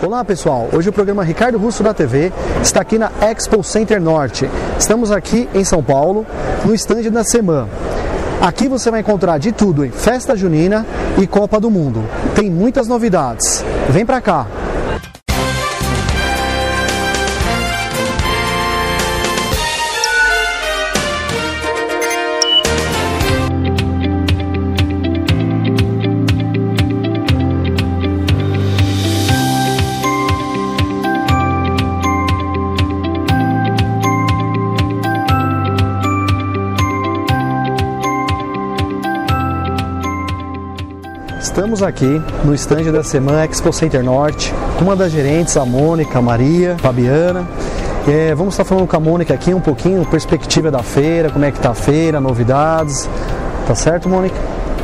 Olá pessoal, hoje o programa Ricardo Russo da TV está aqui na Expo Center Norte. Estamos aqui em São Paulo, no estande da Semana. Aqui você vai encontrar de tudo em festa junina e Copa do Mundo. Tem muitas novidades. Vem pra cá! Estamos aqui no estande da Semana Expo Center Norte, com uma das gerentes, a Mônica, a Maria, a Fabiana. É, vamos estar falando com a Mônica aqui um pouquinho, perspectiva da feira, como é que tá a feira, novidades. Tá certo, Mônica?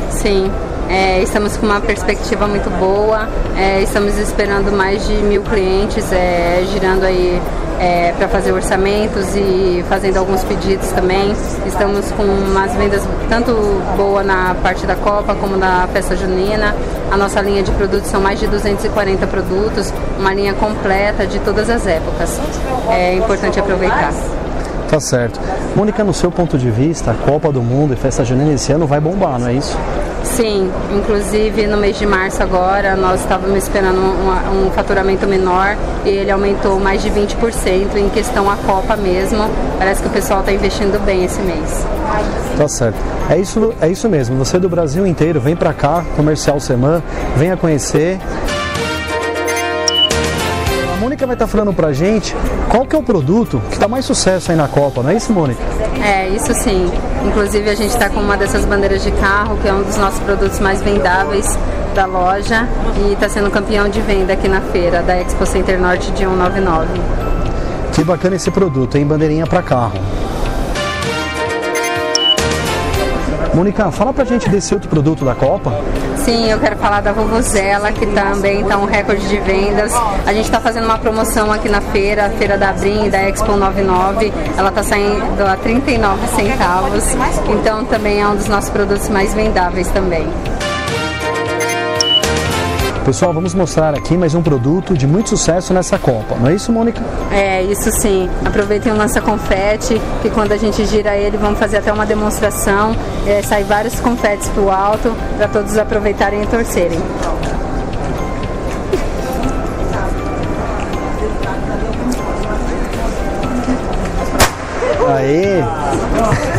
Sim, é, estamos com uma perspectiva muito boa, é, estamos esperando mais de mil clientes, é, girando aí é, para fazer orçamentos e fazendo alguns pedidos também. Estamos com umas vendas tanto boa na parte da Copa como na festa junina. A nossa linha de produtos são mais de 240 produtos, uma linha completa de todas as épocas. É importante aproveitar. Tá certo. Mônica, no seu ponto de vista, a Copa do Mundo e festa junina esse ano vai bombar, não é isso? Sim, inclusive no mês de março agora nós estávamos esperando um, um, faturamento menor e ele aumentou mais de 20% em questão a Copa mesmo. Parece que o pessoal está investindo bem esse mês. Tá certo. É isso, é isso mesmo. Você do Brasil inteiro vem para cá, Comercial Semana, venha conhecer. A Mônica vai estar tá falando pra gente qual que é o produto que está mais sucesso aí na Copa, não é isso, Mônica? É, isso sim. Inclusive a gente está com uma dessas bandeiras de carro, que é um dos nossos produtos mais vendáveis da loja e está sendo campeão de venda aqui na feira da Expo Center Norte de 199. Que bacana esse produto, hein? Bandeirinha para carro. Mônica, fala pra gente desse outro produto da Copa. Sim, eu quero falar da Vovozela, que também está um recorde de vendas. A gente está fazendo uma promoção aqui na feira, a feira da Brim, da Expo 99. Ela está saindo a 39 centavos, então também é um dos nossos produtos mais vendáveis também. Pessoal, vamos mostrar aqui mais um produto de muito sucesso nessa Copa, não é isso, Mônica? É, isso sim. Aproveitem o lança-confete, que quando a gente gira ele, vamos fazer até uma demonstração. É, sai vários confetes para o alto, para todos aproveitarem e torcerem. Aê!